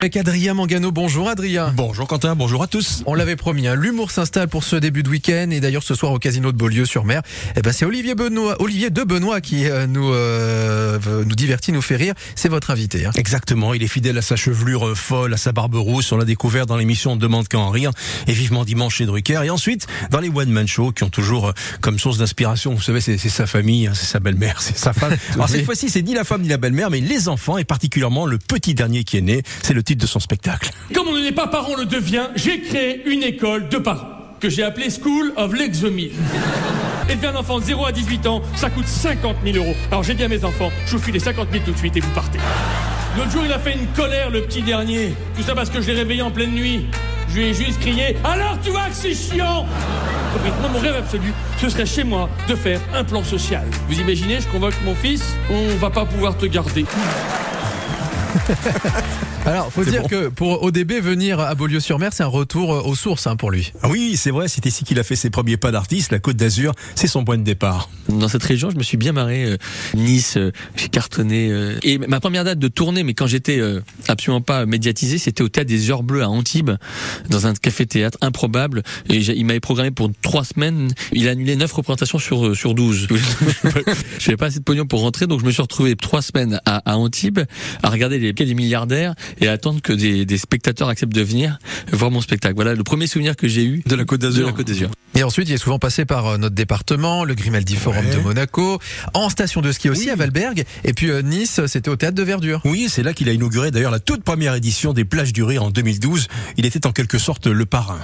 Avec Adrien Mangano, bonjour Adrien. Bonjour Quentin, bonjour à tous. On l'avait promis, hein, l'humour s'installe pour ce début de week-end et d'ailleurs ce soir au casino de Beaulieu-sur-Mer, eh ben c'est Olivier Benoît, Olivier de Benoît qui euh, nous euh, nous divertit, nous fait rire. C'est votre invité. Hein. Exactement, il est fidèle à sa chevelure euh, folle, à sa barbe rousse. On l'a découvert dans l'émission Demande qu'à en rire et vivement dimanche chez Drucker. Et ensuite dans les one man show qui ont toujours euh, comme source d'inspiration, vous savez, c'est sa famille, hein, c'est sa belle-mère, c'est sa femme. Alors cette fois-ci, c'est ni la femme ni la belle-mère, mais les enfants et particulièrement le petit dernier qui est né. C'est le de son spectacle. Comme on n'est pas parent, le devient, j'ai créé une école de parents que j'ai appelée School of l'Exomile. Élever un enfant de 0 à 18 ans, ça coûte 50 000 euros. Alors j'ai dit mes enfants, je vous file les 50 000 tout de suite et vous partez. L'autre jour, il a fait une colère, le petit dernier. Tout ça parce que je l'ai réveillé en pleine nuit. Je juste crié Alors tu vois que c'est chiant mon rêve absolu, ce serait chez moi de faire un plan social. Vous imaginez, je convoque mon fils, on va pas pouvoir te garder. Alors, faut dire que pour ODB venir à Beaulieu-sur-Mer, c'est un retour euh, aux sources hein, pour lui. Ah oui, c'est vrai, c'est ici qu'il a fait ses premiers pas d'artiste. La Côte d'Azur, c'est son point de départ. Dans cette région, je me suis bien marré. Euh, nice, euh, j'ai cartonné. euh, et ma première date de tournée, mais quand j'étais euh, absolument pas médiatisé, c'était au théâtre des Heures Bleues à Antibes, dans un café-théâtre improbable. Et il m'avait programmé pour trois semaines. Il a annulé neuf représentations sur euh, sur 12. J'avais pas assez de pognon pour rentrer, donc je me suis retrouvé trois semaines à, à Antibes à regarder les pieds des milliardaires et attendre que des, des spectateurs acceptent de venir voir mon spectacle. Voilà le premier souvenir que j'ai eu De la Côte d'Azur. Et ensuite, il est souvent passé par euh, notre département, le Grimaldi Forum Ouais. de Monaco, en station de ski aussi Oui. à Valberg, et puis euh, Nice, c'était au théâtre de Verdure. Oui, c'est là qu'il a inauguré d'ailleurs la toute première édition des plages du rire en 2012. Il était en quelque sorte le parrain.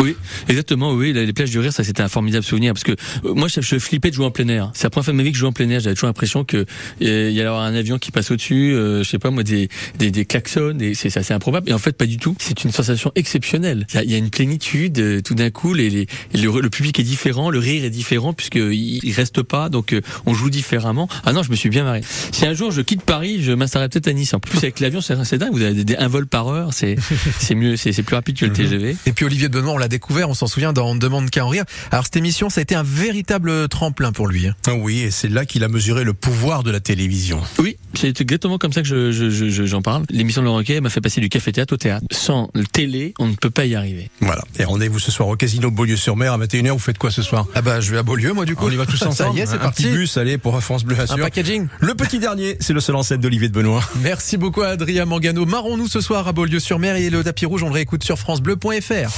Oui, exactement. Oui, les plages du rire, ça c'était un formidable souvenir parce que euh, moi, je, je flippais de jouer en plein air. C'est la première fois de ma vie que je jouais en plein air. J'avais toujours l'impression que euh, il y allait avoir un avion qui passe au-dessus, euh, je sais pas moi, des des, des klaxons. Et c'est c'est assez improbable. Et en fait, pas du tout. C'est une sensation exceptionnelle. Il y a, il y a une plénitude. euh, tout d'un coup, les, les- le, le public est différent, le rire est différent puisque il, il reste pas. Donc, euh, on joue différemment. Ah non, je me suis bien marré. Si un jour je quitte Paris, je m'installerai peut-être à Nice. En plus, avec l'avion, c'est dingue. Vous avez des, des- un vol par heure. C'est c'est mieux, c'est c'est plus rapide que le TGV. Et puis Olivier de Benoît, on l'a découvert, on s'en souvient dans On ne demande qu'à en rire. Alors cette émission, ça a été un véritable tremplin pour lui. hein. Ah oui, et c'est là qu'il a mesuré le pouvoir de la télévision. Oui, c'est exactement comme ça que je, je, je- je- j'en parle. L'émission de Laurent Ruquier m'a fait passer du café-théâtre au théâtre. Sans le télé, on ne peut pas y arriver. Voilà. Et rendez-vous ce soir au Casino Beaulieu-sur-Mer 21h. Vous faites quoi ce soir? Ah bah je vais à Beaulieu moi du coup. On y va tous Ça ensemble. y est, c'est Un parti. petit bus, allez, pour France Bleu Un Assure. packaging. Le petit dernier, c'est le seul en scène d'Olivier de Benoît. Merci beaucoup à Adrien Mangano. Marrons-nous ce soir à Beaulieu-sur-Mer et le tapis rouge, on le réécoute sur francebleu.fr.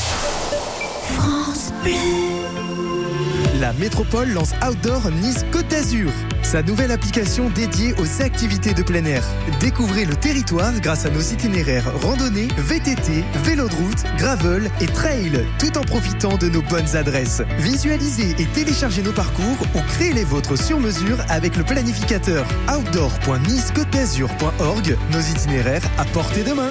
La métropole lance Outdoor Nice Côte d'Azur, sa nouvelle application dédiée aux activités de plein air. Découvrez le territoire grâce à nos itinéraires randonnée, VTT, vélo de route, gravel et trail, tout en profitant de nos bonnes adresses. Visualisez et téléchargez nos parcours ou créez les vôtres sur mesure avec le planificateur outdoor.nice-côte-d'azur.org, nos itinéraires à portée de main.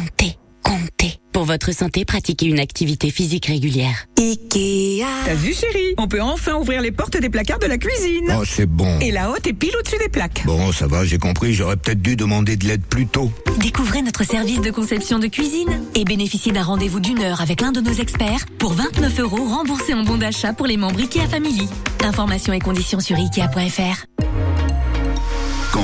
Pour votre santé, pratiquez une activité physique régulière. T'as vu chérie? On peut enfin ouvrir les portes des placards de la cuisine. Oh, c'est bon. Et la haute est pile au-dessus des plaques. Bon, ça va, j'ai compris, j'aurais peut-être dû demander de l'aide plus tôt. Découvrez notre service de conception de cuisine et bénéficiez d'un rendez-vous d'une heure avec l'un de nos experts pour 29 euros remboursés en bon d'achat pour les membres IKEA Family. Informations et conditions sur ikea.fr.